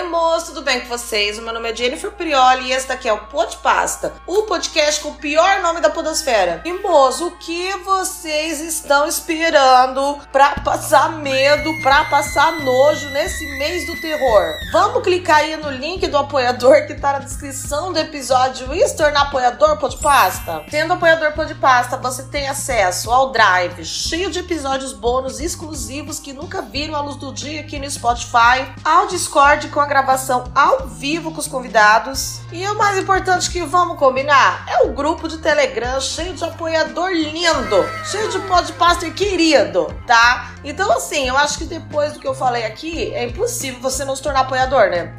Oi, moço, tudo bem com vocês? O meu nome é Jennifer Prioli e esse daqui é o Pod Pasta, o podcast com o pior nome da podosfera. E, moço, o que vocês estão esperando pra passar medo, pra passar nojo nesse mês do terror? Vamos clicar aí no link do apoiador que tá na descrição do episódio e se tornar apoiador Pod Pasta? Sendo apoiador Pod Pasta, você tem acesso ao Drive, cheio de episódios bônus exclusivos que nunca viram a luz do dia aqui no Spotify, ao Discord com a gravação ao vivo com os convidados. E o mais importante que vamos combinar é o grupo de Telegram cheio de apoiador lindo, cheio de podcaster querido, tá? Então assim, eu acho que depois do que eu falei aqui, é impossível você não se tornar apoiador, né?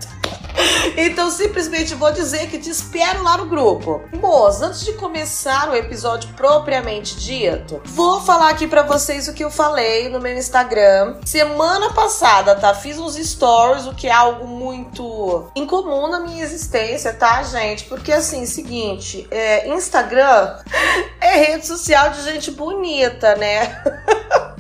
Então simplesmente vou dizer que te espero lá no grupo. Moços, antes de começar o episódio propriamente dito, vou falar aqui para vocês o que eu falei no meu Instagram. Semana passada, tá? Fiz uns stories, o que é algo muito incomum na minha existência, tá, gente? Porque assim, seguinte, é, Instagram é rede social de gente bonita, né?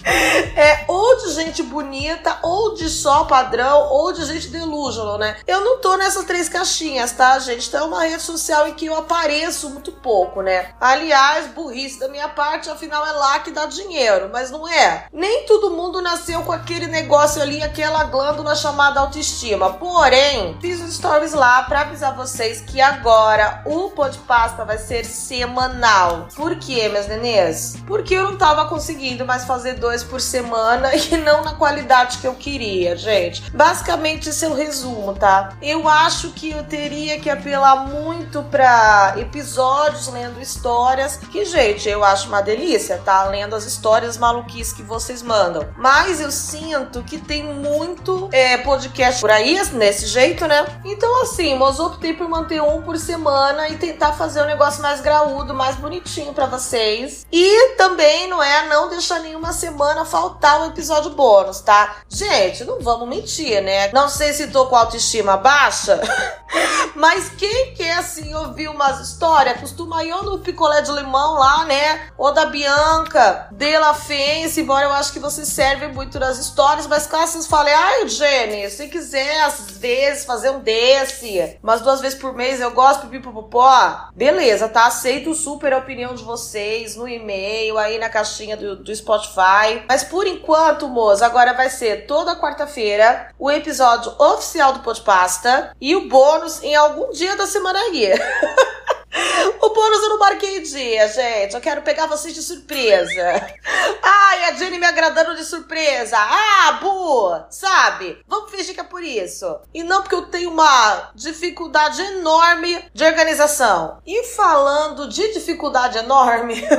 É ou de gente bonita, ou de só padrão, ou de gente delusional, né? Eu não tô nessas três caixinhas, tá, gente? Então é uma rede social em que eu apareço muito pouco, né? Aliás, burrice da minha parte, afinal é lá que dá dinheiro, mas não é. Nem todo mundo nasceu com aquele negócio ali, aquela glândula chamada autoestima. Porém, fiz os stories lá pra avisar vocês que agora o Podpasta vai ser semanal. Por quê, minhas nenês? Porque eu não tava conseguindo mais fazer dois por semana e não na qualidade que eu queria, gente. Basicamente, esse é o resumo, tá? Eu acho que eu teria que apelar muito para episódios lendo histórias, que, gente, eu acho uma delícia, tá? Lendo as histórias maluquices que vocês mandam. Mas eu sinto que tem muito é, podcast por aí, nesse jeito, né? Então, assim, mas optei por manter um por semana e tentar fazer um negócio mais graúdo, mais bonitinho para vocês. E também, não é, não deixar nenhuma semana semana faltar um episódio bônus, tá? Gente, não vamos mentir, né? Não sei se tô com autoestima baixa, mas quem quer, assim, ouvir umas histórias, costuma ir ou no picolé de limão lá, né? Ou da Bianca, de La Fence, embora eu acho que você serve muito nas histórias, mas caso vocês ai, Jenny, se quiser, às vezes, fazer um desse, umas duas vezes por mês, eu gosto, pipipopopó, beleza, tá? Aceito super a opinião de vocês no e-mail, aí na caixinha do, do Spotify, mas por enquanto, moça, agora vai ser toda quarta-feira o episódio oficial do Podpasta e o bônus em algum dia da semana aí. O bônus eu não marquei dia, gente. Eu quero pegar vocês de surpresa. Ai, a Jenny me agradando de surpresa. Ah, Bu! Sabe? Vamos fingir que é por isso. E não porque eu tenho uma dificuldade enorme de organização. E falando de dificuldade enorme.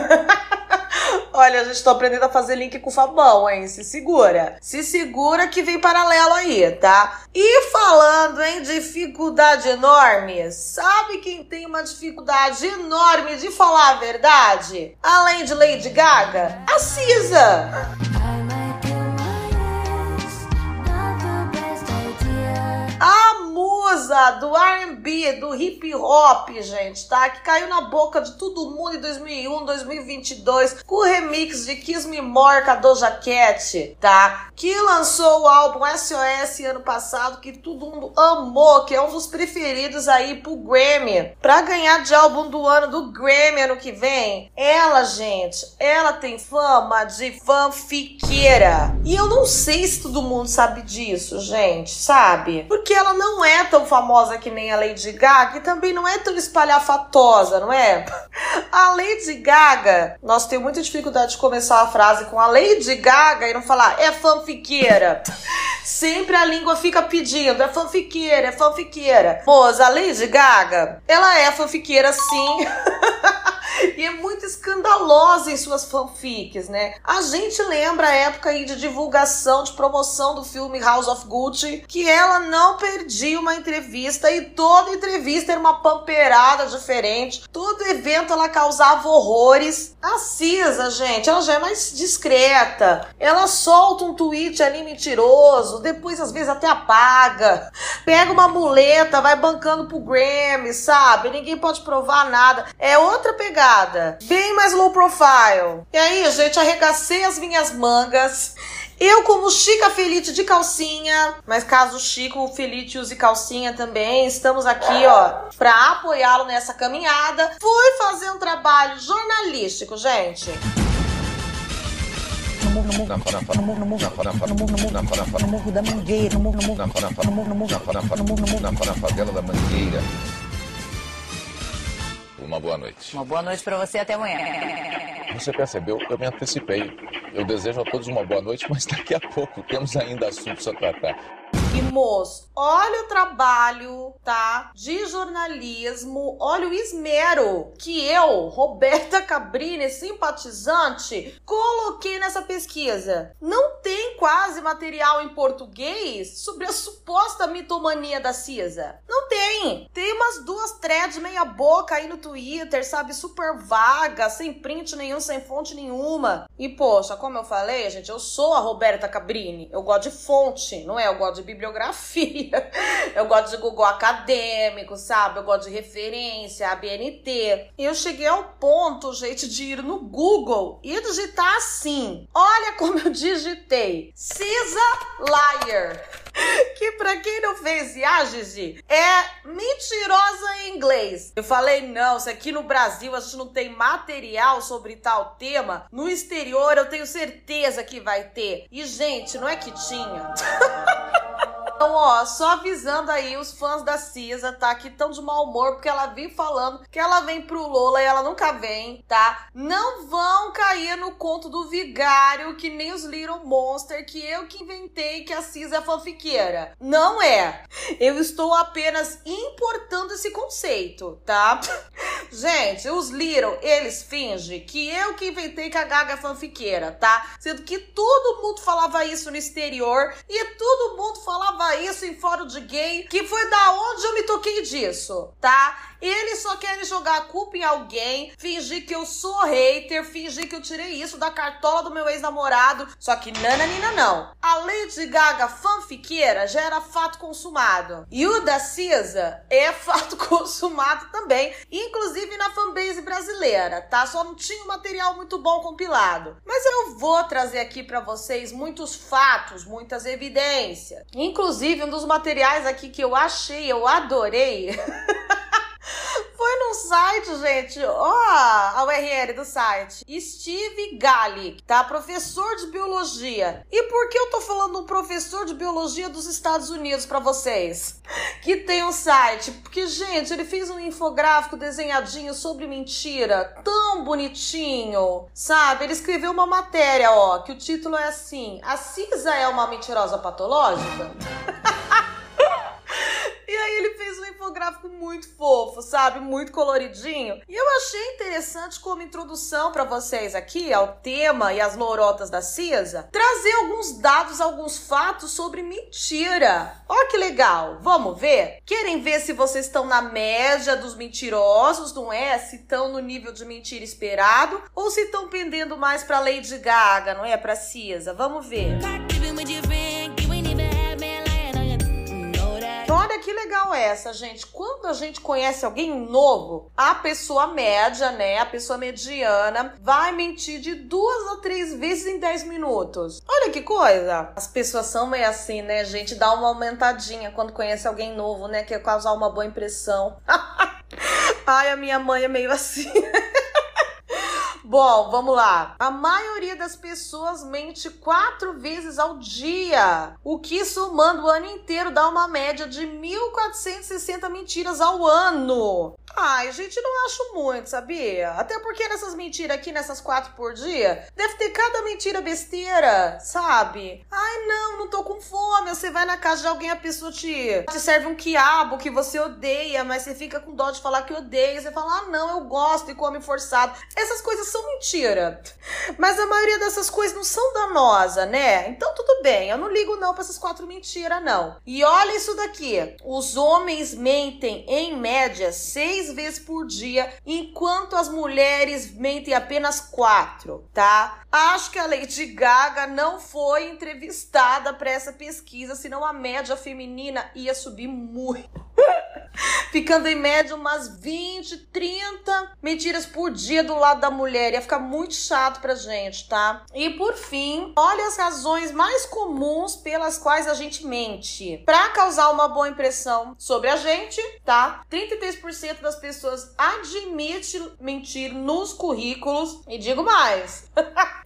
Olha, a gente tá aprendendo a fazer link com o Fabão, hein? Se segura. Se segura que vem paralelo aí, tá? E falando em dificuldade enorme, sabe quem tem uma dificuldade enorme de falar a verdade? Além de Lady Gaga? A Cisa! Do R&B, do hip hop, gente, tá? Que caiu na boca de todo mundo em 2001, 2022, com o remix de Kiss Me More com a Doja Cat, tá? Que lançou o álbum SOS ano passado, que todo mundo amou, que é um dos preferidos aí pro Grammy. Pra ganhar de álbum do ano do Grammy ano que vem, ela, gente, ela tem fama de fanfiqueira. E eu não sei se todo mundo sabe disso, gente, sabe? Porque ela não é tão famosa que nem a Lady Gaga e também não é tão espalhafatosa, não é? A Lady Gaga, nós temos muita dificuldade de começar a frase com a Lady Gaga e não falar é fanfiqueira. Sempre a língua fica pedindo, é fanfiqueira, é fanfiqueira. Moça, a Lady Gaga, ela é fanfiqueira sim. e é muito escandalosa em suas fanfics, né? A gente lembra a época aí de divulgação, de promoção do filme House of Gucci, que ela não perdia uma entrevista e toda entrevista era uma pamperada diferente. Todo evento ela causava horrores. A Cisa, gente, ela já é mais discreta. Ela solta um tweet ali mentiroso, depois às vezes até apaga. Pega uma muleta, vai bancando pro Grammy, sabe? Ninguém pode provar nada. É outra pegada, bem mais low profile. E aí, gente, arregacei as minhas mangas Eu, como Chica Felite de calcinha, mas caso Chico Felite use calcinha também, estamos aqui, ó, pra apoiá-lo nessa caminhada. Fui fazer um trabalho jornalístico, gente. No morro, no morro. Uma boa noite. Uma boa noite para você até amanhã. Você percebeu? Eu me antecipei. Eu desejo a todos uma boa noite, mas daqui a pouco temos ainda assuntos a tratar. E moço, olha o trabalho, tá? De jornalismo, olha o esmero que eu, Roberta Cabrini, simpatizante, coloquei nessa pesquisa. Não tem quase material em português sobre a suposta mitomania da CISA. Não tem. Tem umas duas threads meia boca aí no Twitter, sabe? Super vaga, sem print nenhum, sem fonte nenhuma. E poxa, como eu falei, gente, eu sou a Roberta Cabrini. Eu gosto de fonte, não é? Eu gosto de bibliografia bibliografia. Eu gosto de Google acadêmico, sabe? Eu gosto de referência, ABNT. E eu cheguei ao ponto, gente, de ir no Google e digitar assim. Olha como eu digitei. Cisa Liar. Que pra quem não fez ah, Gigi, é mentirosa em inglês. Eu falei, não, se aqui no Brasil a gente não tem material sobre tal tema, no exterior eu tenho certeza que vai ter. E, gente, não é que tinha. Então, ó, só avisando aí os fãs da Cisa, tá? Que estão de mau humor porque ela vem falando que ela vem pro Lola e ela nunca vem, tá? Não vão cair no conto do vigário que nem os Little Monster, que eu que inventei que a Cisa é fanfiqueira. Não é. Eu estou apenas importando esse conceito, tá? Gente, os Little, eles fingem que eu que inventei que a Gaga é fanfiqueira, tá? Sendo que todo mundo falava isso no exterior e todo mundo falava isso em fórum de gay, que foi da onde eu me toquei disso, tá? Eles só querem jogar a culpa em alguém, fingir que eu sou hater, fingir que eu tirei isso da cartola do meu ex-namorado. Só que nananina não. A Lady Gaga fanfiqueira já era fato consumado. E o da Cisa é fato consumado também, inclusive na fanbase brasileira, tá? Só não tinha um material muito bom compilado. Mas eu vou trazer aqui para vocês muitos fatos, muitas evidências. Inclusive, um dos materiais aqui que eu achei, eu adorei. Foi num site, gente, ó, a URL do site. Steve Galli, tá? Professor de biologia. E por que eu tô falando um professor de biologia dos Estados Unidos para vocês? Que tem um site. Porque, gente, ele fez um infográfico desenhadinho sobre mentira, tão bonitinho, sabe? Ele escreveu uma matéria, ó, que o título é assim: A Cisa é uma mentirosa patológica? E aí ele fez um infográfico muito fofo, sabe? Muito coloridinho. E eu achei interessante como introdução para vocês aqui ao tema e as lorotas da CISA, trazer alguns dados, alguns fatos sobre mentira. Olha que legal. Vamos ver? Querem ver se vocês estão na média dos mentirosos, não é? Se estão no nível de mentira esperado ou se estão pendendo mais para Lady Gaga, não é? Para CISA. Vamos ver. Olha que legal essa, gente. Quando a gente conhece alguém novo, a pessoa média, né, a pessoa mediana, vai mentir de duas a três vezes em 10 minutos. Olha que coisa. As pessoas são meio assim, né, gente? Dá uma aumentadinha quando conhece alguém novo, né, quer causar uma boa impressão. Ai, a minha mãe é meio assim. Bom, vamos lá. A maioria das pessoas mente quatro vezes ao dia, o que somando o ano inteiro dá uma média de 1.460 mentiras ao ano. Ai, gente, não acho muito, sabia? Até porque nessas mentiras aqui, nessas quatro por dia, deve ter cada mentira besteira, sabe? Ai, não, não tô com fome. Você vai na casa de alguém, a pessoa te, te serve um quiabo que você odeia, mas você fica com dó de falar que odeia. Você fala, ah, não, eu gosto e come forçado. Essas coisas são mentira. Mas a maioria dessas coisas não são danosas, né? Então tudo bem, eu não ligo não pra essas quatro mentiras, não. E olha isso daqui. Os homens mentem, em média, seis vezes por dia, enquanto as mulheres mentem apenas quatro, tá? Acho que a Lady Gaga não foi entrevistada para essa pesquisa, senão a média feminina ia subir muito. Ficando em média umas 20, 30 mentiras por dia do lado da mulher. Ia ficar muito chato pra gente, tá? E por fim, olha as razões mais comuns pelas quais a gente mente. Pra causar uma boa impressão sobre a gente, tá? 33% das pessoas admite mentir nos currículos. E digo mais.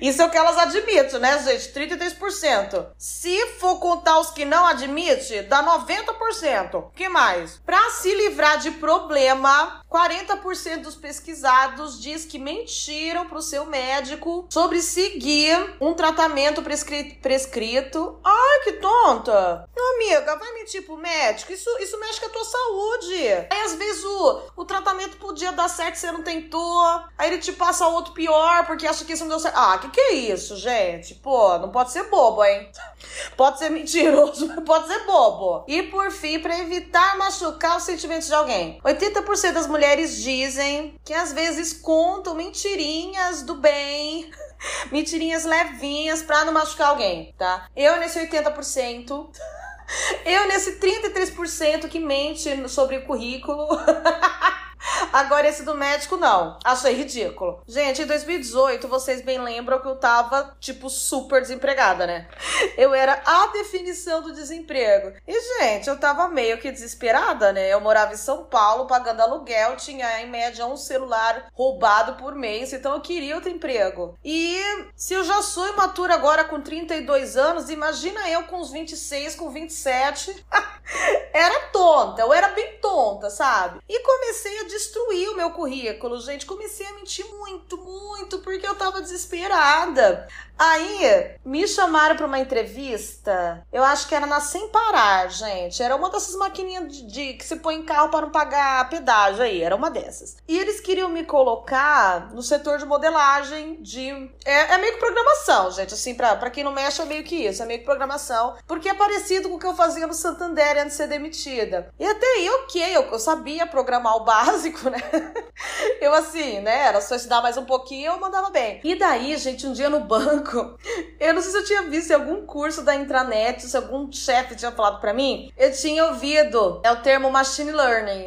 Isso é o que elas admitem, né, gente? 33%. Se for contar os que não admite, dá 90%. Que mais? Pra se livrar de problema, 40% dos pesquisados diz que mentiram pro seu médico sobre seguir um tratamento prescri prescrito. Ai, que tonta! Meu amiga, vai mentir pro médico? Isso, isso mexe com a tua saúde. Aí, às vezes, o, o tratamento podia dar certo, você não tentou. Aí ele te passa outro pior, porque acha que isso não deu certo. Ah, que que é isso, gente? Pô, não pode ser bobo, hein? Pode ser mentiroso, mas pode ser bobo. E, por fim, para evitar machucar os sentimentos de alguém. 80% das mulheres dizem que às vezes contam mentirinhas do bem mentirinhas levinhas pra não machucar alguém, tá? Eu nesse 80%. Eu nesse 33% que mente sobre o currículo. Agora, esse do médico, não. Achei ridículo. Gente, em 2018, vocês bem lembram que eu tava, tipo, super desempregada, né? Eu era a definição do desemprego. E, gente, eu tava meio que desesperada, né? Eu morava em São Paulo, pagando aluguel, tinha em média um celular roubado por mês, então eu queria outro emprego. E se eu já sou imatura agora com 32 anos, imagina eu com uns 26, com 27. era tonta, eu era bem tonta, sabe? E comecei a destruir o meu currículo, gente. Comecei a mentir muito, muito, porque eu tava desesperada. Aí me chamaram para uma entrevista. Eu acho que era na Sem Parar, gente. Era uma dessas maquininhas de, de que se põe em carro para não pagar pedágio aí. Era uma dessas. E eles queriam me colocar no setor de modelagem de. É, é meio que programação, gente. Assim, pra, quem não mexe, é meio que isso. É meio que programação. Porque é parecido com o que eu fazia no Santander antes de ser demitida. E até aí, ok. Eu, eu sabia programar o básico, né? Eu, assim, né? Era só estudar mais um pouquinho eu mandava bem. E daí, gente, um dia no banco banco. Eu não sei se eu tinha visto em algum curso da intranet, se algum chefe tinha falado para mim. Eu tinha ouvido é o termo machine learning.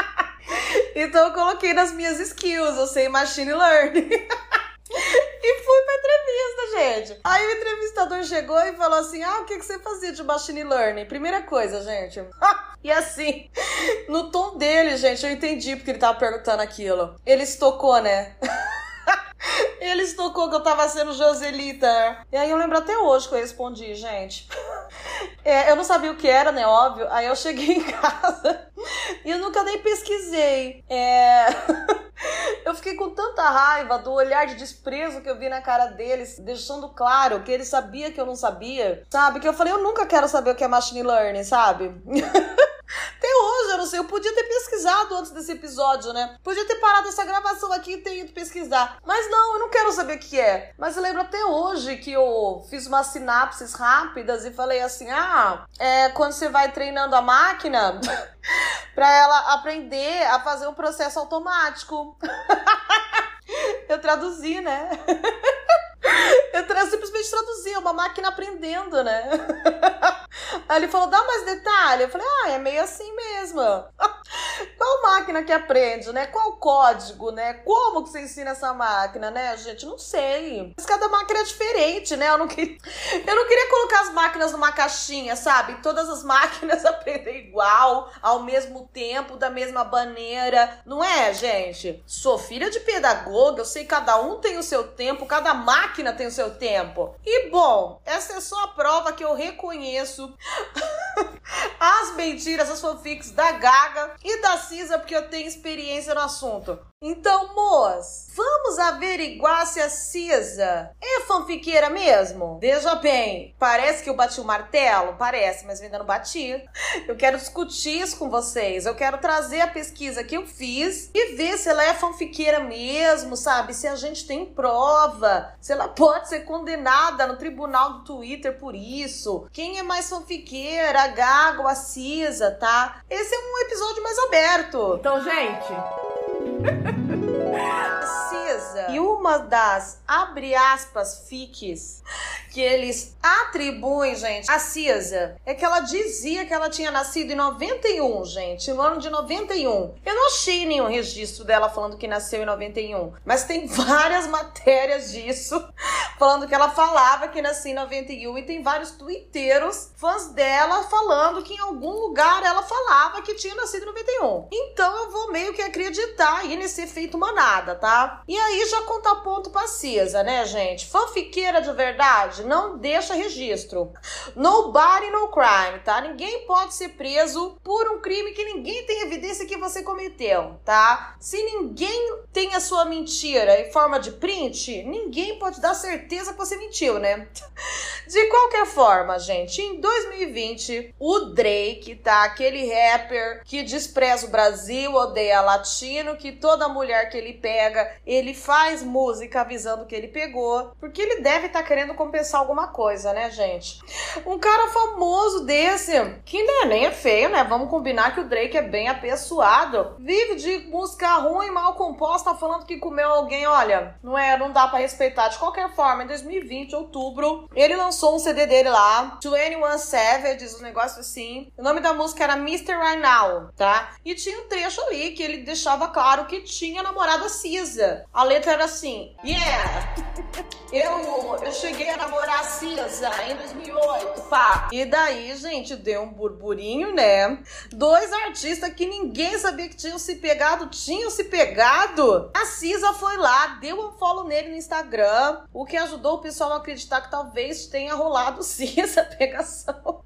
então eu coloquei nas minhas skills, eu sei machine learning. E fui pra entrevista, gente. Aí o entrevistador chegou e falou assim: Ah, o que, que você fazia de machine learning? Primeira coisa, gente. e assim, no tom dele, gente, eu entendi porque ele tava perguntando aquilo. Ele estocou, né? Ele estocou que eu tava sendo Joselita. E aí eu lembro até hoje que eu respondi, gente. É, eu não sabia o que era, né? Óbvio. Aí eu cheguei em casa e eu nunca nem pesquisei. É... Eu fiquei com tanta raiva do olhar de desprezo que eu vi na cara deles, deixando claro que ele sabia que eu não sabia, sabe? Que eu falei, eu nunca quero saber o que é machine learning, sabe? Até hoje, eu não sei, eu podia ter pesquisado antes desse episódio, né? Podia ter parado essa gravação aqui e ter ido pesquisar. Mas não, eu não quero saber o que é. Mas eu lembro até hoje que eu fiz umas sinapses rápidas e falei assim: ah, é quando você vai treinando a máquina para ela aprender a fazer um processo automático. eu traduzi, né? Eu, tra simplesmente traduzi, é uma máquina aprendendo, né? Aí ele falou, dá mais detalhe. Eu falei, ah, é meio assim mesmo. Qual máquina que aprende, né? Qual código, né? Como que você ensina essa máquina, né, gente? Não sei. Mas cada máquina é diferente, né? Eu não, queria, eu não queria colocar as máquinas numa caixinha, sabe? Todas as máquinas aprendem igual, ao mesmo tempo, da mesma maneira. Não é, gente? Sou filha de pedagoga, eu sei que cada um tem o seu tempo, cada máquina tem o seu tempo. E bom, essa é só a prova que eu reconheço as mentiras, as fanfics da Gaga e da Cisa, porque eu tenho experiência no assunto. Então, moças, vamos averiguar se a Cisa é fanfiqueira mesmo? Veja bem, parece que eu bati o martelo? Parece, mas ainda não bati. Eu quero discutir isso com vocês. Eu quero trazer a pesquisa que eu fiz e ver se ela é fanfiqueira mesmo, sabe? Se a gente tem prova, se ela pode ser condenada no tribunal do Twitter por isso. Quem é mais fanfiqueira, a Gaga ou a Cisa, tá? Esse é um episódio mais aberto. Então, gente. Cisa E uma das, abre aspas, fiques que eles atribuem, gente, a Cisa é que ela dizia que ela tinha nascido em 91, gente, no ano de 91. Eu não achei nenhum registro dela falando que nasceu em 91, mas tem várias matérias disso falando que ela falava que nasceu em 91 e tem vários twitteiros fãs dela falando que em algum lugar ela falava que tinha nascido em 91. Então eu vou meio que acreditar aí nesse efeito manada, tá? E aí já contar ponto pra Cisa, né, gente? Fanfiqueira de verdade não deixa registro. Nobody no crime, tá? Ninguém pode ser preso por um crime que ninguém tem evidência que você cometeu, tá? Se ninguém tem a sua mentira em forma de print, ninguém pode dar certeza que você mentiu, né? De qualquer forma, gente, em 2020, o Drake, tá? Aquele rapper que despreza o Brasil, odeia latino, que toda mulher que ele pega, ele faz música avisando que ele pegou, porque ele deve estar tá querendo compensar alguma coisa, né, gente? Um cara famoso desse, que né, nem é feio, né? Vamos combinar que o Drake é bem apessoado. Vive de música ruim, mal composta, falando que comeu alguém. Olha, não é, não dá para respeitar. De qualquer forma, em 2020, outubro, ele lançou um CD dele lá, 21 Savage, um negócio assim. O nome da música era Mr. Right Now, tá? E tinha um trecho ali que ele deixava claro que tinha namorada Cisa. A letra era assim: Yeah! Eu, eu cheguei a namorar a Cisa em 2008, pá. E daí, gente, deu um burburinho, né? Dois artistas que ninguém sabia que tinham se pegado, tinham se pegado. A Cisa foi lá, deu um follow nele no Instagram, o que ajudou o pessoal a acreditar que talvez tenha rolado sim essa pegação.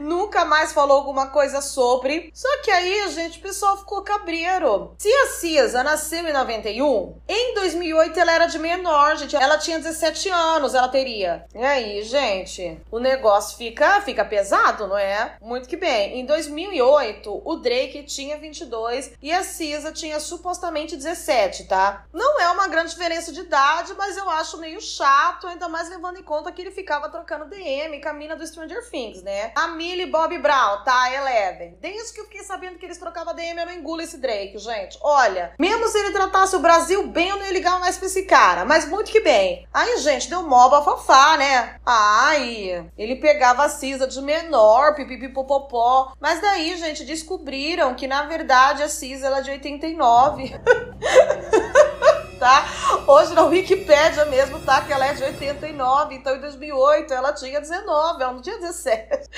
Nunca mais falou alguma coisa sobre. Só que aí, gente, o pessoal ficou cabreiro. Se a Cisa nasceu em 91, em 2008 ela era de menor, gente. Ela tinha 17 anos, ela teria. E aí, gente, o negócio fica, fica pesado, não é? Muito que bem. Em 2008, o Drake tinha 22 e a Cisa tinha supostamente 17, tá? Não é uma grande diferença de idade, mas eu acho meio chato, ainda mais levando em conta que ele ficava trocando DM com a mina do Stranger Things, né? A Millie Bob Brown, tá? Eleven. Desde que eu fiquei sabendo que eles trocavam DM, eu não engulo esse Drake, gente. Olha, mesmo se ele tratasse o Brasil bem, eu não ia ligar mais pra esse cara. Mas muito que bem. Aí, gente, deu mó bafafá, né? Ai, ele pegava a Cisa de menor, pipipipopopó. Mas daí, gente, descobriram que, na verdade, a Cisa ela é de 89. tá? Hoje na Wikipédia mesmo tá que ela é de 89, então em 2008 ela tinha 19, ela não tinha 17.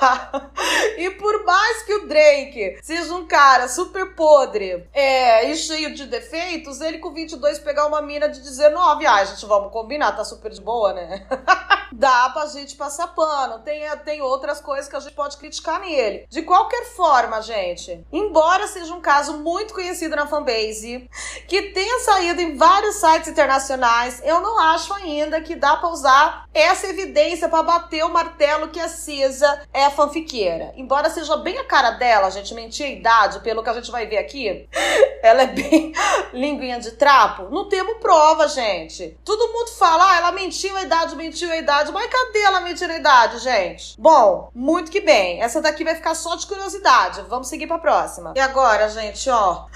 E por mais que o Drake seja um cara super podre é, e cheio de defeitos, ele com 22 pegar uma mina de 19, ai, gente, vamos combinar, tá super de boa, né? Dá pra gente passar pano. Tem, tem outras coisas que a gente pode criticar nele. De qualquer forma, gente, embora seja um caso muito conhecido na fanbase, que tenha saído em vários sites internacionais, eu não acho ainda que dá pra usar essa evidência para bater o martelo que a Cisa é fanfiqueira. Embora seja bem a cara dela, a gente mentir a idade, pelo que a gente vai ver aqui, ela é bem linguinha de trapo. Não temos prova, gente. Todo mundo fala, ah, ela mentiu a idade, mentiu a idade, mas cadê ela mentindo a idade, gente? Bom, muito que bem. Essa daqui vai ficar só de curiosidade. Vamos seguir pra próxima. E agora, gente, ó.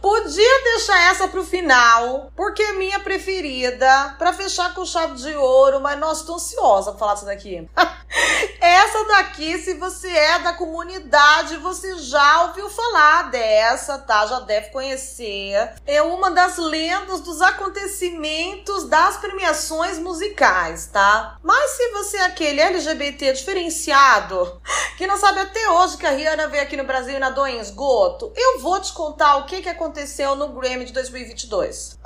Podia deixar essa pro final, porque é minha preferida, para fechar com chave de ouro, mas nossa, tô ansiosa pra falar disso daqui. essa daqui, se você é da comunidade, você já ouviu falar dessa, tá? Já deve conhecer. É uma das lendas dos acontecimentos das premiações musicais, tá? Mas se você é aquele LGBT diferenciado, que não sabe até hoje que a Rihanna veio aqui no Brasil e nadou em esgoto, eu vou te contar o que, que aconteceu no Grammy de 2022.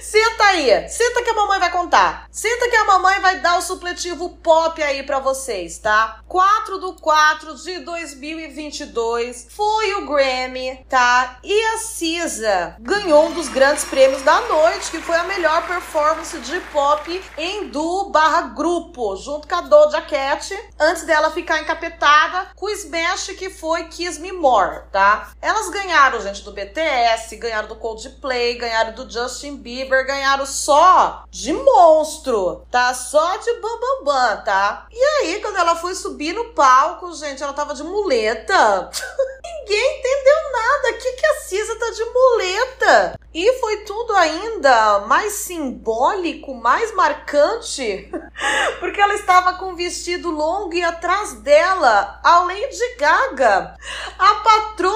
Senta aí, senta que a mamãe vai contar. Senta que a mamãe vai dar o supletivo pop aí para vocês, tá? 4 do 4 de 2022 foi o Grammy, tá? E a Cisa ganhou um dos grandes prêmios da noite, que foi a melhor performance de pop em duo barra grupo, junto com a Doja Cat, antes dela ficar encapetada com o Smash que foi Kiss Me More, tá? Elas ganharam, gente, do BTS, ganharam do Coldplay, ganharam do Justin Bieber, ganharam só de monstro, tá? Só de bambambam, bam, bam, tá? E aí, quando ela foi subir no palco, gente, ela tava de muleta. Ninguém entendeu nada. Que, que a Cisa tá de muleta? E foi tudo ainda mais simbólico, mais marcante, porque ela estava com um vestido longo e atrás dela, a Lady Gaga, a patrona da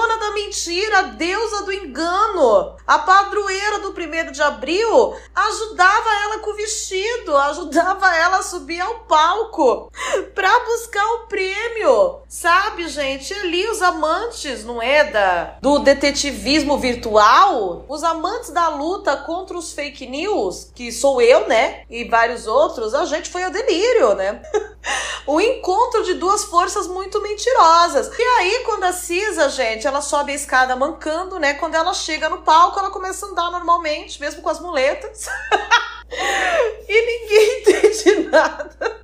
mentira, a deusa do engano, a padroeira do primeiro de abril, ajudava ela com o vestido, ajudava ela a subir ao palco para buscar o prêmio. Sabe, gente, ali os amantes, não é da do detetivismo virtual, os amantes da luta contra os fake news, que sou eu, né, e vários outros, a gente foi ao delírio, né? o encontro de duas forças muito mentirosas. E aí, quando a Cisa, gente, ela sobe a escada mancando, né? Quando ela chega no palco, ela começa a andar normalmente, mesmo com as muletas. e ninguém entende nada.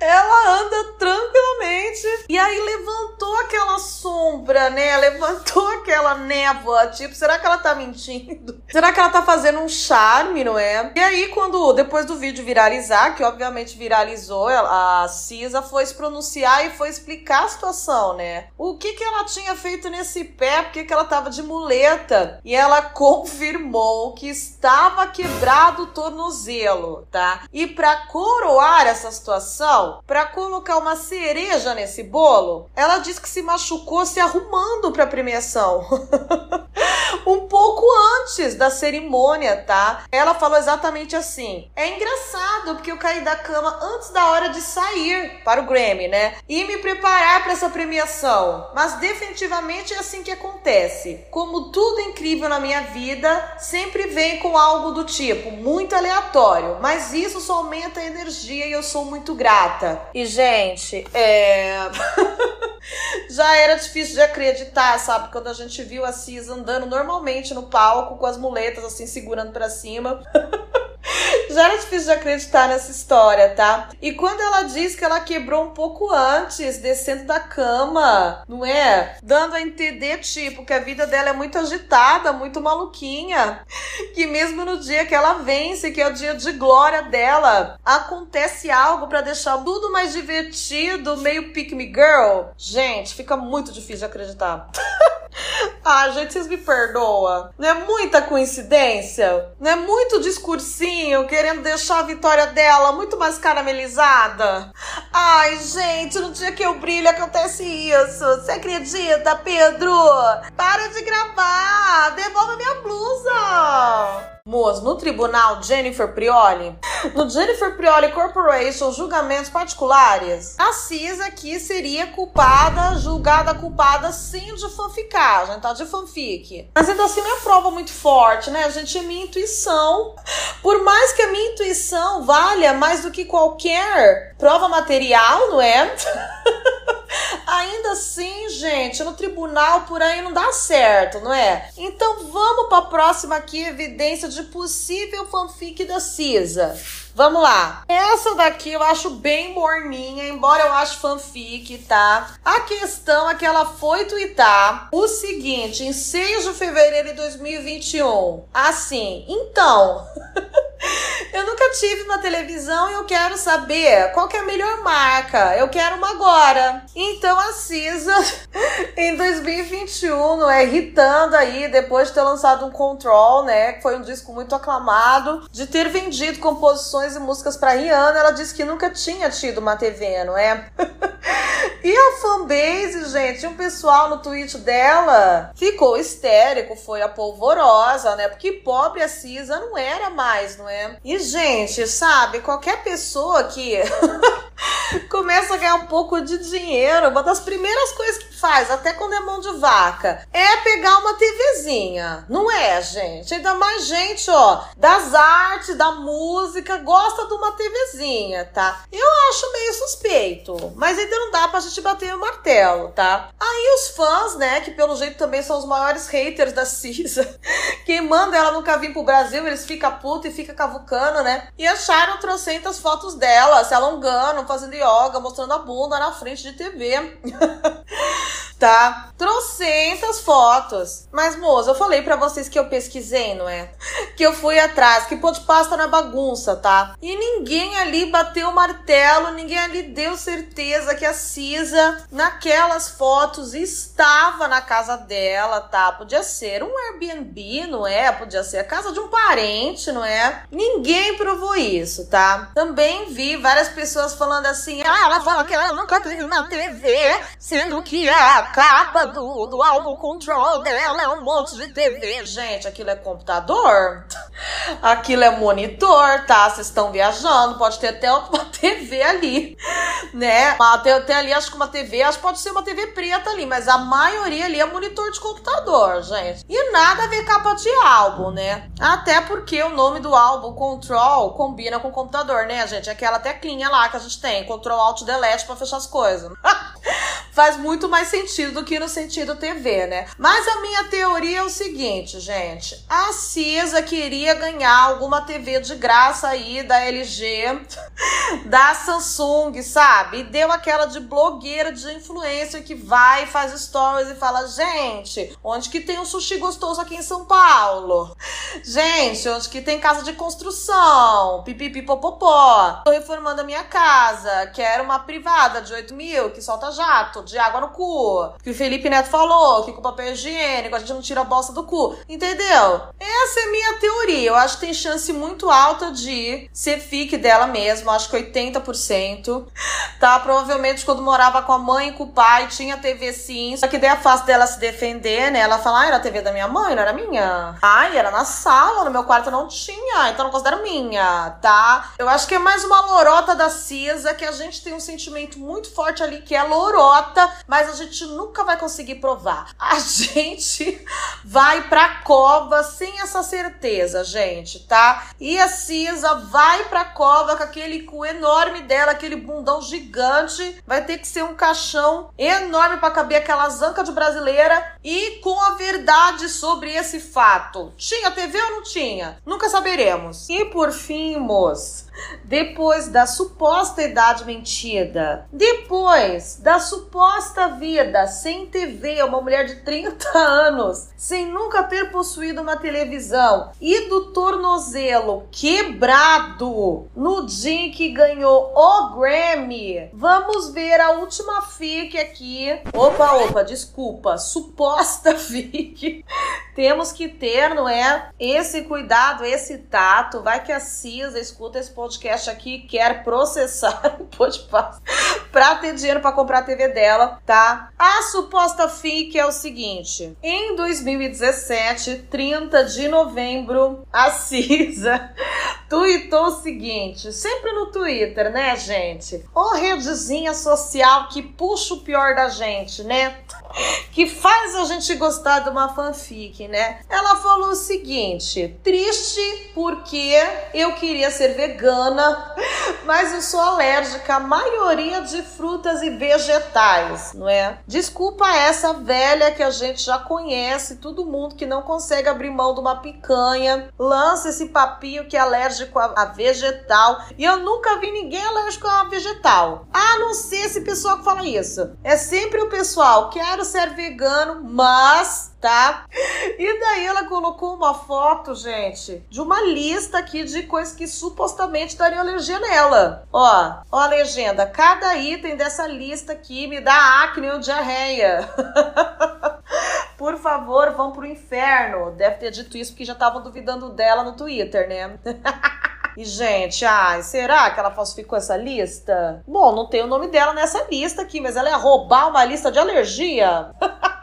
Ela anda tranquilamente e aí levantou aquela sombra, né? Levantou aquela névoa. Tipo, será que ela tá mentindo? Será que ela tá fazendo um charme, não é? E aí, quando depois do vídeo viralizar, que obviamente viralizou, a Cisa foi se pronunciar e foi explicar a situação, né? O que que ela tinha feito nesse pé? Por que, que ela tava de muleta? E ela confirmou que estava quebrado o tornozelo, tá? E para coroar essa situação, para colocar uma cereja nesse bolo, ela disse que se machucou se arrumando para premiação. um pouco antes da cerimônia, tá? Ela falou exatamente assim: "É engraçado porque eu caí da cama antes da hora de sair para o Grammy, né? E me preparar para essa premiação. Mas definitivamente é assim que acontece. Como tudo incrível na minha vida, sempre vem com algo do tipo muito aleatório, mas isso só aumenta a energia e eu sou muito grata. E gente, é já era difícil de acreditar, sabe? Quando a gente viu a Cis andando normalmente no palco com as muletas assim segurando para cima. Já era difícil de acreditar nessa história, tá? E quando ela diz que ela quebrou um pouco antes, descendo da cama, não é? Dando a entender, tipo, que a vida dela é muito agitada, muito maluquinha. Que mesmo no dia que ela vence, que é o dia de glória dela, acontece algo para deixar tudo mais divertido, meio pick me girl. Gente, fica muito difícil de acreditar. ah, gente, vocês me perdoam. Não é muita coincidência? Não é muito discursinho querendo deixar a vitória dela muito mais caramelizada? Ai, gente, no dia que eu brilho acontece isso. Você acredita, Pedro? Para de gravar! Devolva minha blusa! Moço, no tribunal Jennifer Prioli, no Jennifer Prioli Corporation julgamentos particulares, a CIS aqui seria culpada, julgada culpada sim de fanficagem, tá? De fanfic. Mas ainda assim não é prova muito forte, né? A gente é minha intuição. Por mais que a minha intuição valha mais do que qualquer prova material, não é? Ainda assim, gente, no tribunal por aí não dá certo, não é? Então vamos para a próxima aqui, evidência de possível fanfic da Cisa. Vamos lá. Essa daqui eu acho bem morninha, embora eu ache fanfic, tá? A questão é que ela foi twittar o seguinte, em 6 de fevereiro de 2021. Assim, então... Eu nunca tive uma televisão e eu quero saber qual que é a melhor marca. Eu quero uma agora. Então a Cisa, em 2021, não é irritando aí, depois de ter lançado um Control, né, que foi um disco muito aclamado, de ter vendido composições e músicas para Rihanna, ela disse que nunca tinha tido uma TV, não é? e a fanbase, gente, um pessoal no tweet dela ficou histérico, foi a polvorosa, né? Porque pobre a Cisa não era mais, não é? E, gente, sabe, qualquer pessoa que começa a ganhar um pouco de dinheiro, uma das primeiras coisas que faz, até quando é mão de vaca, é pegar uma TVzinha. Não é, gente? Ainda mais gente, ó, das artes, da música, gosta de uma TVzinha, tá? Eu acho meio suspeito, mas ainda não dá pra gente bater o martelo, tá? Aí os fãs, né, que pelo jeito também são os maiores haters da Cisa, quem manda ela nunca vir pro Brasil, eles ficam putos e ficam cavucando, né? E acharam trocentas fotos dela se alongando, fazendo yoga, mostrando a bunda na frente de TV. tá? Trocentas fotos. Mas, moça, eu falei para vocês que eu pesquisei, não é? Que eu fui atrás, que pô de pasta na bagunça, tá? E ninguém ali bateu o martelo, ninguém ali deu certeza que a Cisa, naquelas fotos, estava na casa dela, tá? Podia ser um Airbnb, não é? Podia ser a casa de um parente, não é? Ninguém provou isso, tá? Também vi várias pessoas falando assim: ah, ela fala que ela nunca teve uma TV, sendo que a capa do, do álbum Control dela é um monte de TV. Gente, aquilo é computador? Aquilo é monitor, tá? Vocês estão viajando, pode ter até uma TV ali, né? Tem, até ali, acho que uma TV, acho que pode ser uma TV preta ali, mas a maioria ali é monitor de computador, gente. E nada a ver capa de álbum, né? Até porque o nome do álbum, Control, combina com computador, né, gente? Aquela teclinha lá que a gente tem, Control Alt Delete pra fechar as coisas. Faz muito mais sentido do que no sentido TV, né? Mas a minha teoria é o seguinte, gente. A Cisa queria ganhar alguma TV de graça aí da LG, da Samsung, sabe? E deu aquela de blogueira, de influencer que vai, faz stories e fala: gente, onde que tem um sushi gostoso aqui em São Paulo? Gente, onde que tem casa de construção? Pipipipopopó. Tô reformando a minha casa. Quero uma privada de 8 mil que solta jato, de água no cu. Que o Felipe Neto falou, que com papel higiênico a gente não tira a bosta do cu. Entendeu? Essa é a minha teoria. Eu acho que tem chance muito alta de ser fique dela mesma. Acho que 80%. Tá? Provavelmente quando morava com a mãe e com o pai, tinha TV sim. Só que daí é fácil dela se defender, né? Ela fala, ah, era a TV da minha mãe, não era minha. Ai, era na sala, no meu quarto não tinha, então não considero minha, tá? Eu acho que é mais uma lorota da Cisa, que a gente tem um sentimento muito forte ali, que é lorota, mas a gente nunca vai conseguir provar. A gente vai pra cova sem essa certeza, gente, tá? E a Cisa vai pra cova com aquele cu enorme dela, aquele bundão gigante, vai ter que ser um caixão enorme para caber aquela zanca de brasileira e com a verdade sobre esse fato. Tinha TV ou não tinha? Nunca saberemos. E por fim, moço, depois da suposta idade mentida, depois da suposta vida sem TV, uma mulher de 30 anos, sem nunca ter possuído uma televisão e do tornozelo quebrado no dia em que ganhou o Grammy, vamos ver a última fic aqui. Opa, opa, desculpa, suposta fic. Temos que ter, não é? Esse cuidado, esse tato. Vai que a Cisa escuta esse podcast aqui quer processar o podcast para ter dinheiro para comprar a TV dela, tá? A suposta FIC é o seguinte: em 2017, 30 de novembro, a Cisa tweetou o seguinte, sempre no Twitter, né, gente? Ô redezinha social que puxa o pior da gente, né? que faz a gente gostar de uma fanfic, né? Ela falou o seguinte: triste porque eu queria ser vegana, mas eu sou alérgica à maioria de frutas e vegetais, não é? Desculpa essa velha que a gente já conhece, todo mundo que não consegue abrir mão de uma picanha, lança esse papinho que é alérgico a, vegetal. E eu nunca vi ninguém alérgico a vegetal. A não ser esse pessoal que fala isso. É sempre o pessoal que quero ser vegano, mas tá? E daí ela colocou uma foto, gente, de uma lista aqui de coisas que supostamente dariam alergia nela. Ó, ó a legenda, cada item dessa lista aqui me dá acne ou diarreia. Por favor, vão pro inferno. Deve ter dito isso porque já estavam duvidando dela no Twitter, né? E, gente, ai, será que ela falsificou essa lista? Bom, não tem o nome dela nessa lista aqui, mas ela ia roubar uma lista de alergia?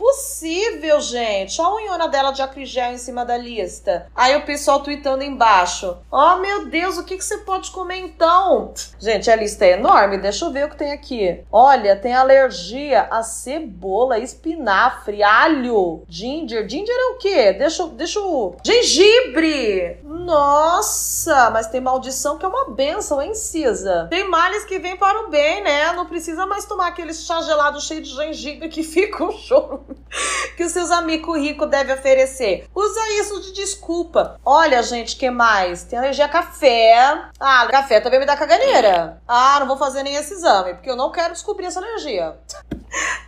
Possível, gente. Olha a unhona dela de acrigel em cima da lista. Aí o pessoal tweetando embaixo. Oh, meu Deus, o que, que você pode comer então? Gente, a lista é enorme. Deixa eu ver o que tem aqui. Olha, tem alergia a cebola, espinafre, alho, ginger. Ginger é o quê? Deixa, deixa eu... Gengibre! Nossa! Mas tem maldição que é uma benção, hein, Cisa? Tem males que vêm para o bem, né? Não precisa mais tomar aquele chá gelado cheio de gengibre que fica o choro que os seus amigos ricos devem oferecer. Usa isso de desculpa. Olha, gente, que mais? Tem alergia a café. Ah, café também me dá caganeira. Ah, não vou fazer nem esse exame, porque eu não quero descobrir essa alergia.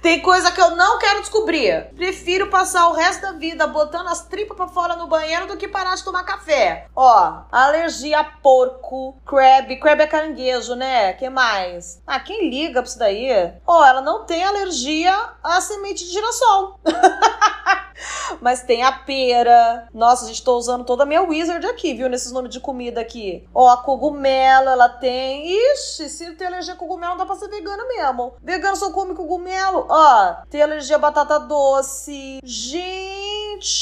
Tem coisa que eu não quero descobrir. Prefiro passar o resto da vida botando as tripas pra fora no banheiro do que parar de tomar café. Ó, alergia a porco, crab. Crab é caranguejo, né? que mais? Ah, quem liga pra isso daí? Ó, ela não tem alergia à semente de girassol. Mas tem a pera. Nossa, gente tô usando toda a minha wizard aqui, viu? Nesses nomes de comida aqui. Ó, a cogumelo, ela tem. Ixi, se tem alergia a cogumelo, não dá pra ser vegana mesmo. Vegano só come cogumelo. Ó, tem alergia a batata doce. Gente,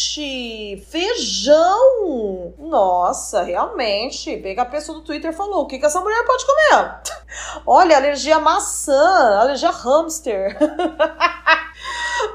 feijão. Nossa, realmente. Pega a pessoa do Twitter falou: o que, que essa mulher pode comer? Olha, alergia a maçã, alergia a hamster.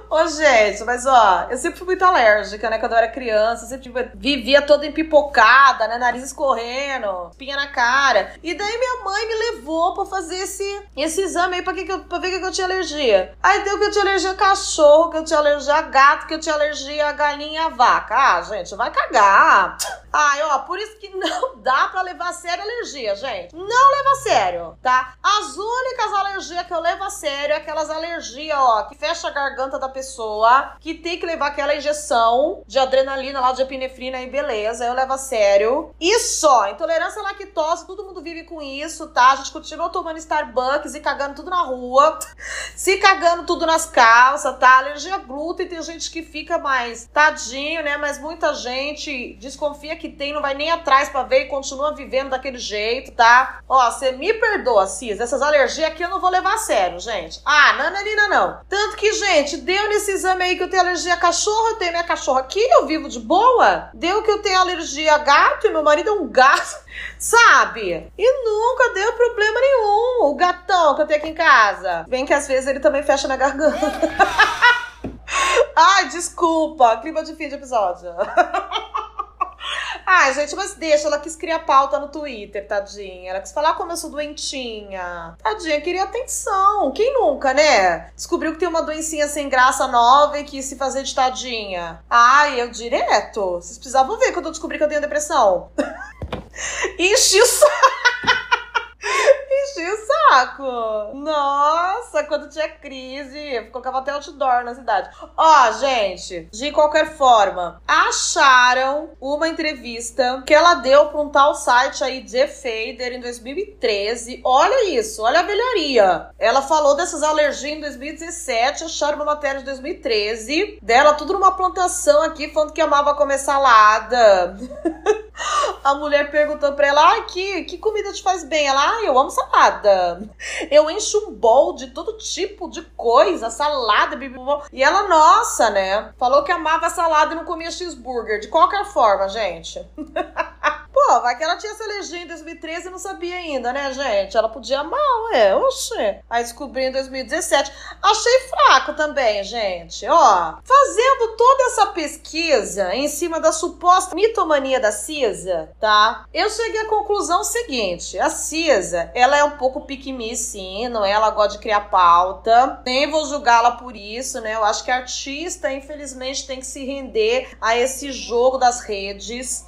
Ô, gente, mas ó, eu sempre fui muito alérgica, né? Quando eu era criança, eu sempre tipo, vivia toda empipocada, né? Nariz escorrendo, espinha na cara. E daí minha mãe me levou pra fazer esse, esse exame aí pra, que que eu, pra ver que, que eu tinha alergia. Aí deu que eu tinha alergia a cachorro, que eu tinha alergia a gato, que eu tinha alergia a galinha e a vaca. Ah, gente, vai cagar. Ai, ó, por isso que não dá pra levar a sério a alergia, gente. Não leva a sério, tá? As únicas alergias que eu levo a sério é aquelas alergias, ó, que fecha a garganta da pessoa, que tem que levar aquela injeção de adrenalina lá, de epinefrina e beleza, eu levo a sério. E só, intolerância à lactose, todo mundo vive com isso, tá? A gente continua tomando Starbucks e cagando tudo na rua, se cagando tudo nas calças, tá? Alergia a glúten, tem gente que fica mais tadinho, né? Mas muita gente desconfia que tem, não vai nem atrás para ver e continua vivendo daquele jeito, tá? Ó, você me perdoa, Cis, essas alergias aqui eu não vou levar a sério, gente. Ah, nananina não. Tanto que, gente, deu nesse exame aí que eu tenho alergia a cachorro, eu tenho minha cachorra aqui, eu vivo de boa. Deu que eu tenho alergia a gato e meu marido é um gato, sabe? E nunca deu problema nenhum. O gatão que eu tenho aqui em casa. Vem que às vezes ele também fecha na garganta. Ai, desculpa. Clima de fim de episódio. Ai, gente, mas deixa, ela quis criar pauta no Twitter, tadinha. Ela quis falar como eu sou doentinha. Tadinha, queria atenção. Quem nunca, né? Descobriu que tem uma doencinha sem graça nova e quis se fazer de tadinha. Ai, eu direto. Vocês precisavam ver quando eu descobri que eu tenho depressão. Enchi o enchi o saco. Nossa, quando tinha crise, colocava até outdoor na cidade. Ó, gente, de qualquer forma, acharam uma entrevista que ela deu pra um tal site aí, de Fader, em 2013. Olha isso, olha a velharia. Ela falou dessas alergias em 2017, acharam uma matéria de 2013 dela, tudo numa plantação aqui, falando que amava comer salada. A mulher perguntou pra ela: ah, que, que comida te faz bem? Ela, ah, eu amo salada. Eu encho um bowl de todo tipo de coisa, salada, E ela, nossa, né? Falou que amava salada e não comia cheeseburger. De qualquer forma, gente. Pô, vai que ela tinha essa alergia em 2013 e não sabia ainda, né, gente? Ela podia mal, é, oxê. Aí descobri em 2017. Achei fraco também, gente. Ó, fazendo toda essa pesquisa em cima da suposta mitomania da Cisa, tá? Eu cheguei à conclusão seguinte: a Cisa, ela é um pouco pique sim, não é? Ela gosta de criar pauta. Nem vou julgá-la por isso, né? Eu acho que artista, infelizmente, tem que se render a esse jogo das redes.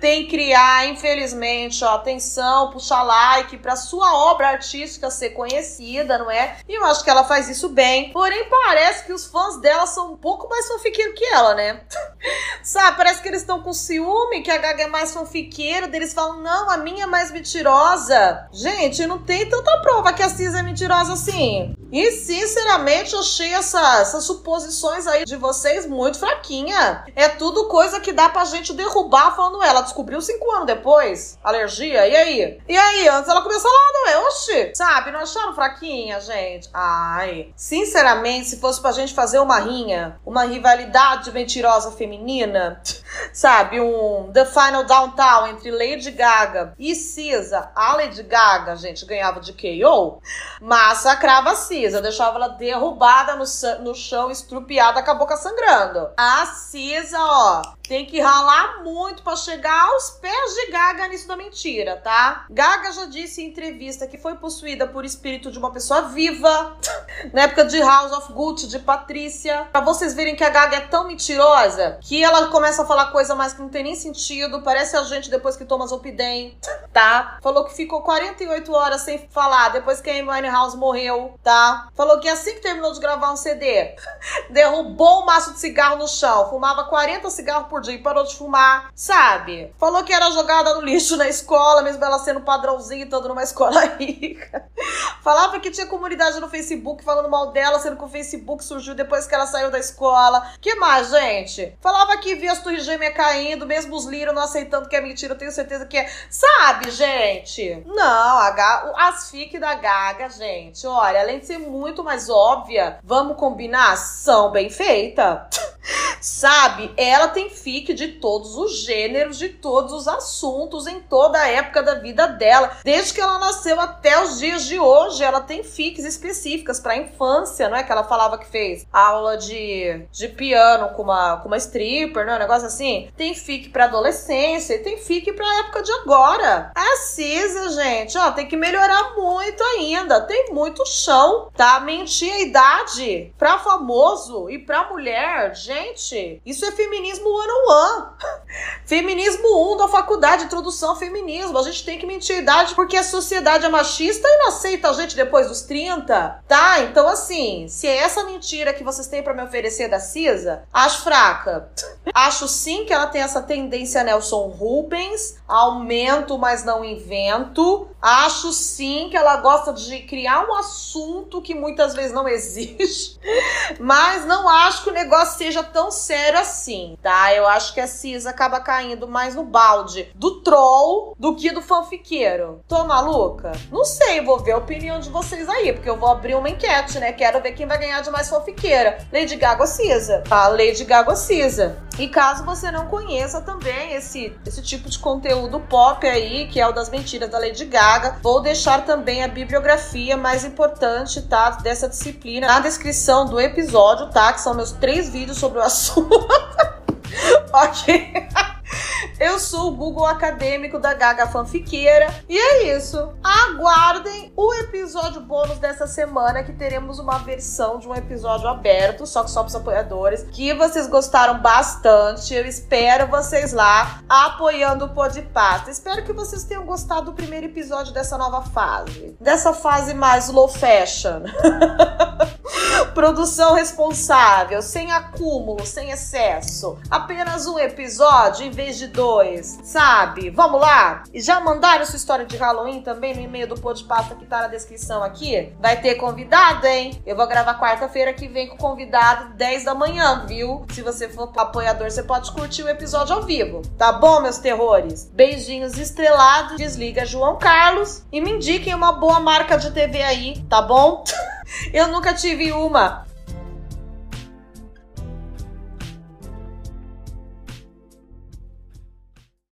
Tem que criar infelizmente, ó, atenção, puxar like para sua obra artística ser conhecida, não é? E eu acho que ela faz isso bem. Porém, parece que os fãs dela são um pouco mais fanfiqueiros que ela, né? Sabe, parece que eles estão com ciúme, que a Gaga é mais fanfiqueira, deles falam, não, a minha é mais mentirosa. Gente, não tem tanta prova que a Cis é mentirosa assim. E, sinceramente, eu achei essa, essas suposições aí de vocês muito fraquinha. É tudo coisa que dá pra gente derrubar falando ela. Descobriu cinco anos depois, alergia, e aí? E aí, antes ela começou lá, não é? Oxi, sabe? Não acharam fraquinha, gente? Ai, sinceramente, se fosse pra gente fazer uma rinha, uma rivalidade mentirosa feminina, sabe, um The Final Downtown entre Lady Gaga e Cisa. A Lady Gaga, gente, ganhava de KO, massacrava a Cisa, deixava ela derrubada no, no chão, estrupiada, com a boca sangrando. A Cisa, ó, tem que ralar muito para chegar aos pés de Gaga nisso da mentira, tá? Gaga já disse em entrevista que foi possuída por espírito de uma pessoa viva, na época de House of Gucci, de Patrícia. Pra vocês verem que a Gaga é tão mentirosa que ela começa a falar coisa mais que não tem nem sentido, parece a gente depois que toma Zolpidem, tá? Falou que ficou 48 horas sem falar depois que a Amy Winehouse morreu, tá? Falou que assim que terminou de gravar um CD, derrubou um maço de cigarro no chão, fumava 40 cigarros por dia e parou de fumar, sabe? Falou que era jogada no lixo na escola, mesmo ela sendo padrãozinho estando numa escola rica. Falava que tinha comunidade no Facebook falando mal dela, sendo que o Facebook surgiu depois que ela saiu da escola. Que mais, gente? Falava que via as gêmeas caindo, mesmo os Lira não aceitando que é mentira, eu tenho certeza que é. Sabe, gente? Não, a as fic da Gaga, gente, olha, além de ser muito mais óbvia, vamos combinar? São bem feitas. Sabe? Ela tem fic de todos os gêneros, de todos os assuntos, em toda a época da vida dela. Desde que ela nasceu até os dias de hoje, ela tem fics específicas pra infância, não é? Que ela falava que fez aula de, de piano com uma, com uma stripper, não é? Um negócio assim. Tem fic pra adolescência e tem fic pra época de agora. A Cisa, gente, ó, tem que melhorar muito ainda. Tem muito chão, tá? Mentir a idade pra famoso e pra mulher, gente, isso é feminismo one on one. Feminismo 1 da faculdade, introdução ao feminismo. A gente tem que mentir a idade porque a sociedade é machista e não aceita a gente depois dos 30, tá? Então, assim, se é essa mentira que vocês têm para me oferecer da Cisa, acho fraca. Acho sim que ela tem essa tendência Nelson Rubens, aumento, mas não invento. Acho sim que ela gosta de criar um assunto que muitas vezes não existe, mas não acho que o negócio seja tão sério assim, tá? Eu acho que a Cisa acaba caindo mais no balde do troll do que do fanfiqueiro. Tô maluca? Não sei, vou ver a opinião de vocês aí, porque eu vou abrir uma enquete, né? Quero ver quem vai ganhar de mais fanfiqueira. Lady Gaga ou Cisa? A Lady Gaga ou Cisa. E caso você não conheça também esse, esse tipo de conteúdo pop aí, que é o das mentiras da Lady Gaga, vou deixar também a bibliografia mais importante, tá? Dessa disciplina na descrição do episódio, tá? Que são meus três vídeos sobre o assunto. ok. Eu sou o Google acadêmico da Gaga Fanfiqueira. E é isso. Aguardem o episódio bônus dessa semana, que teremos uma versão de um episódio aberto, só que só para os apoiadores, que vocês gostaram bastante. Eu espero vocês lá apoiando o Podpasta. Espero que vocês tenham gostado do primeiro episódio dessa nova fase. Dessa fase mais low fashion. Produção responsável, sem acúmulo, sem excesso. Apenas um episódio em vez de dois, sabe? Vamos lá? Já mandaram sua história de Halloween também no e-mail do Podpasta que tá na descrição aqui? Vai ter convidado, hein? Eu vou gravar quarta-feira que vem com convidado 10 da manhã, viu? Se você for apoiador, você pode curtir o episódio ao vivo. Tá bom, meus terrores? Beijinhos estrelados. Desliga João Carlos e me indiquem uma boa marca de TV aí, tá bom? Eu nunca tive uma.